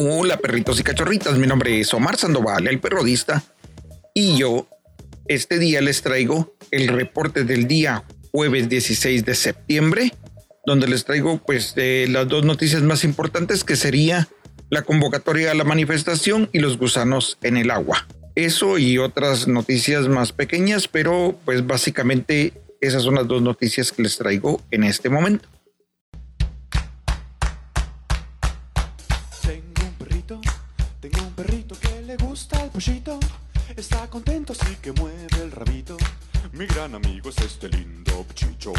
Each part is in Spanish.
Hola perritos y cachorritas, mi nombre es Omar Sandoval, el periodista, y yo este día les traigo el reporte del día jueves 16 de septiembre, donde les traigo pues las dos noticias más importantes que sería la convocatoria a la manifestación y los gusanos en el agua. Eso y otras noticias más pequeñas, pero pues básicamente esas son las dos noticias que les traigo en este momento. Está contento, sí que mueve el rabito. Mi gran amigo es este lindo chicho.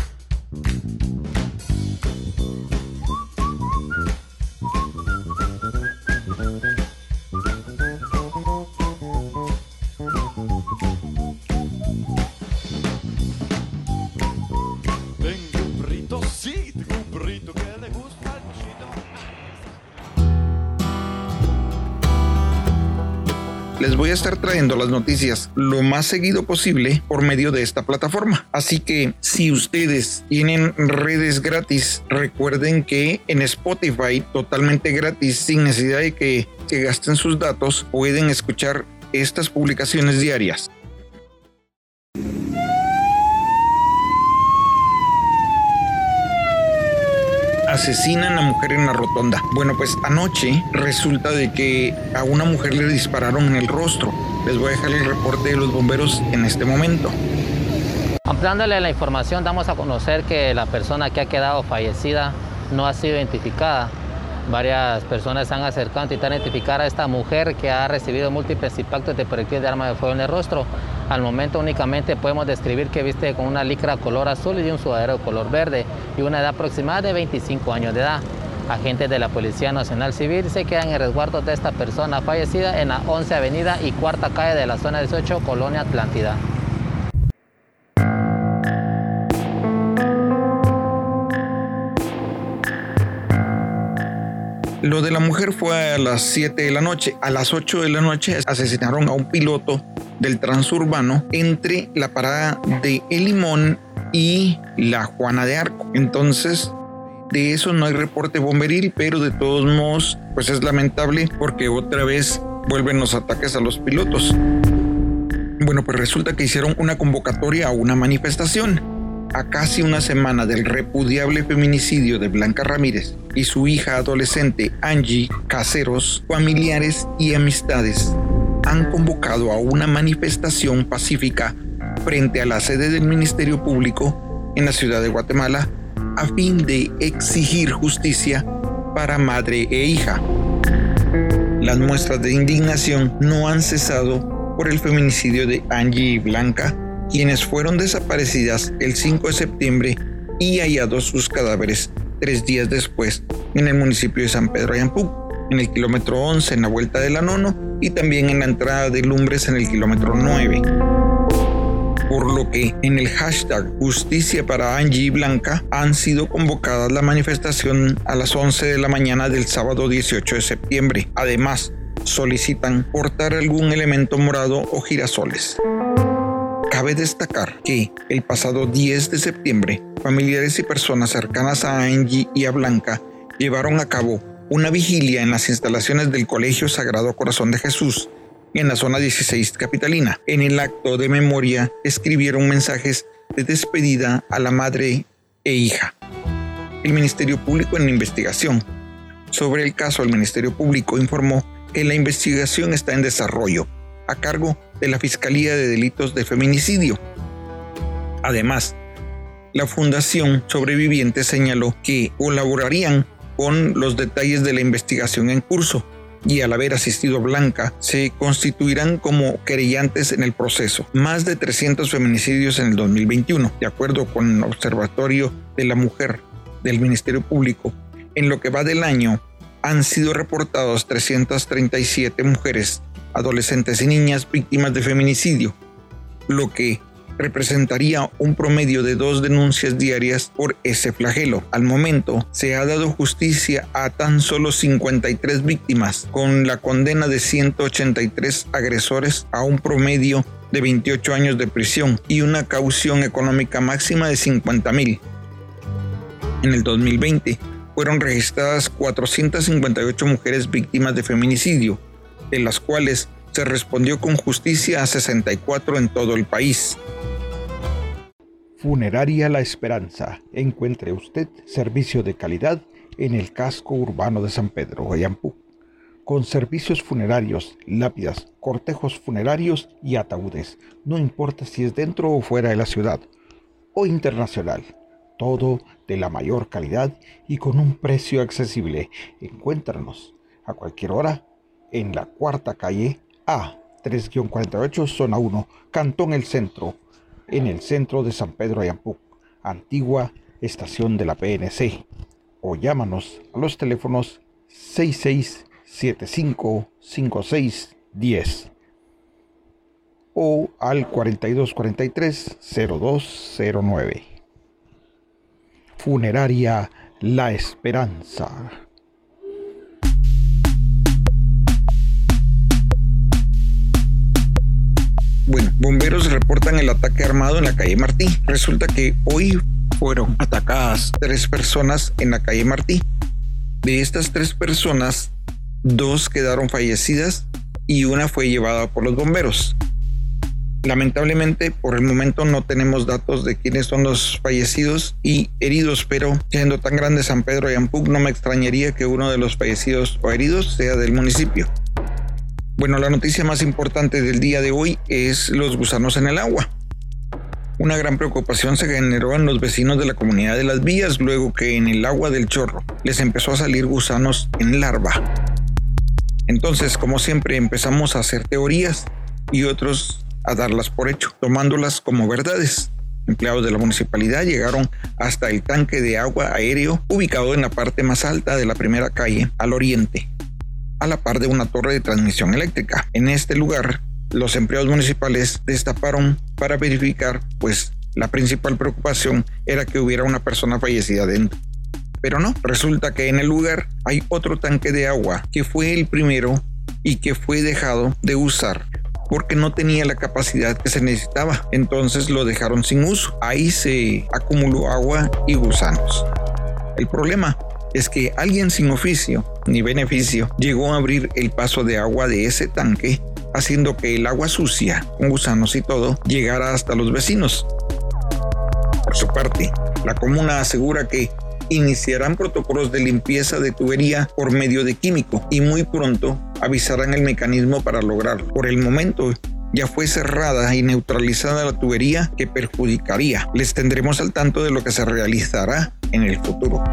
Les voy a estar trayendo las noticias lo más seguido posible por medio de esta plataforma. Así que si ustedes tienen redes gratis, recuerden que en Spotify, totalmente gratis, sin necesidad de que, se gasten sus datos, pueden escuchar estas publicaciones diarias. Asesinan a mujer en la rotonda. Bueno, pues anoche resulta de que a una mujer le dispararon en el rostro. Les voy a dejar el reporte de los bomberos en este momento. Ampliándole la información, damos a conocer que la persona que ha quedado fallecida no ha sido identificada. Varias personas se han acercado a intentar identificar a esta mujer que ha recibido múltiples impactos de proyectil de arma de fuego en el rostro. Al momento únicamente podemos describir que viste con una licra color azul y un sudadero color verde y una edad aproximada de 25 años de edad. Agentes de la Policía Nacional Civil se quedan en resguardo de esta persona fallecida en la 11 Avenida y cuarta calle de la zona 18, Colonia Atlántida. Lo de la mujer fue a las 7 de la noche. A las 8 de la noche asesinaron a un piloto del transurbano entre la parada de El Limón y la Juana de Arco. Entonces, de eso no hay reporte bomberil, pero de todos modos, pues es lamentable porque otra vez vuelven los ataques a los pilotos. Bueno, pues resulta que hicieron una convocatoria a una manifestación a casi una semana del repudiable feminicidio de Blanca Ramírez y su hija adolescente Angie Caseros, familiares y amistades han convocado a una manifestación pacífica frente a la sede del Ministerio Público en la ciudad de Guatemala a fin de exigir justicia para madre e hija. Las muestras de indignación no han cesado por el feminicidio de Angie y Blanca quienes fueron desaparecidas el 5 de septiembre y hallados sus cadáveres tres días después en el municipio de San Pedro Ayampuc, en el kilómetro 11 en la vuelta de la Nono y también en la entrada de Lumbres en el kilómetro 9. Por lo que en el hashtag Justicia para Angie y Blanca han sido convocadas la manifestación a las 11 de la mañana del sábado 18 de septiembre. Además, solicitan portar algún elemento morado o girasoles. Cabe destacar que el pasado 10 de septiembre, familiares y personas cercanas a Angie y a Blanca llevaron a cabo una vigilia en las instalaciones del Colegio Sagrado Corazón de Jesús, en la zona 16 capitalina. En el acto de memoria escribieron mensajes de despedida a la madre e hija. El Ministerio Público en investigación. Sobre el caso, el Ministerio Público informó que la investigación está en desarrollo a cargo de la Fiscalía de Delitos de Feminicidio. Además, la Fundación Sobreviviente señaló que colaborarían con los detalles de la investigación en curso y al haber asistido a Blanca se constituirán como querellantes en el proceso. Más de 300 feminicidios en el 2021, de acuerdo con el Observatorio de la Mujer del Ministerio Público. En lo que va del año, han sido reportados 337 mujeres, adolescentes y niñas víctimas de feminicidio, lo que representaría un promedio de dos denuncias diarias por ese flagelo. Al momento, se ha dado justicia a tan solo 53 víctimas, con la condena de 183 agresores a un promedio de 28 años de prisión y una caución económica máxima de 50 mil. En el 2020 fueron registradas 458 mujeres víctimas de feminicidio, de las cuales se respondió con justicia a 64 en todo el país. Funeraria La Esperanza. Encuentre usted servicio de calidad en el casco urbano de San Pedro, Guayampú, con servicios funerarios, lápidas, cortejos funerarios y ataúdes, no importa si es dentro o fuera de la ciudad, o internacional. Todo de la mayor calidad y con un precio accesible. Encuéntranos a cualquier hora en la cuarta calle A, 3-48, zona 1, Cantón El Centro en el centro de San Pedro Ayampuc, antigua estación de la PNC. O llámanos a los teléfonos 66755610 o al 4243-0209. Funeraria La Esperanza. Bueno, bomberos reportan el ataque armado en la calle Martí. Resulta que hoy fueron atacadas tres personas en la calle Martí. De estas tres personas, dos quedaron fallecidas y una fue llevada por los bomberos. Lamentablemente, por el momento no tenemos datos de quiénes son los fallecidos y heridos, pero siendo tan grande San Pedro y Ampuk, no me extrañaría que uno de los fallecidos o heridos sea del municipio. Bueno, la noticia más importante del día de hoy es los gusanos en el agua. Una gran preocupación se generó en los vecinos de la comunidad de las vías luego que en el agua del chorro les empezó a salir gusanos en larva. Entonces, como siempre, empezamos a hacer teorías y otros a darlas por hecho, tomándolas como verdades. Empleados de la municipalidad llegaron hasta el tanque de agua aéreo ubicado en la parte más alta de la primera calle, al oriente, a la par de una torre de transmisión eléctrica. En este lugar, los empleados municipales destaparon para verificar, pues la principal preocupación era que hubiera una persona fallecida dentro. Pero no, resulta que en el lugar hay otro tanque de agua que fue el primero y que fue dejado de usar porque no tenía la capacidad que se necesitaba. Entonces lo dejaron sin uso. Ahí se acumuló agua y gusanos. El problema es que alguien sin oficio ni beneficio llegó a abrir el paso de agua de ese tanque, haciendo que el agua sucia, con gusanos y todo, llegara hasta los vecinos. Por su parte, la comuna asegura que iniciarán protocolos de limpieza de tubería por medio de químico y muy pronto avisarán el mecanismo para lograrlo. Por el momento, ya fue cerrada y neutralizada la tubería que perjudicaría. Les tendremos al tanto de lo que se realizará en el futuro.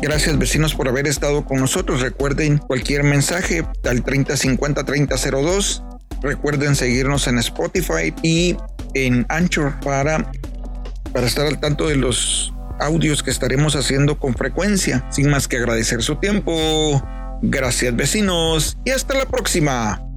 Gracias vecinos por haber estado con nosotros. Recuerden cualquier mensaje al 3050 3002. Recuerden seguirnos en Spotify y en Anchor para, para estar al tanto de los audios que estaremos haciendo con frecuencia. Sin más que agradecer su tiempo. Gracias vecinos y hasta la próxima.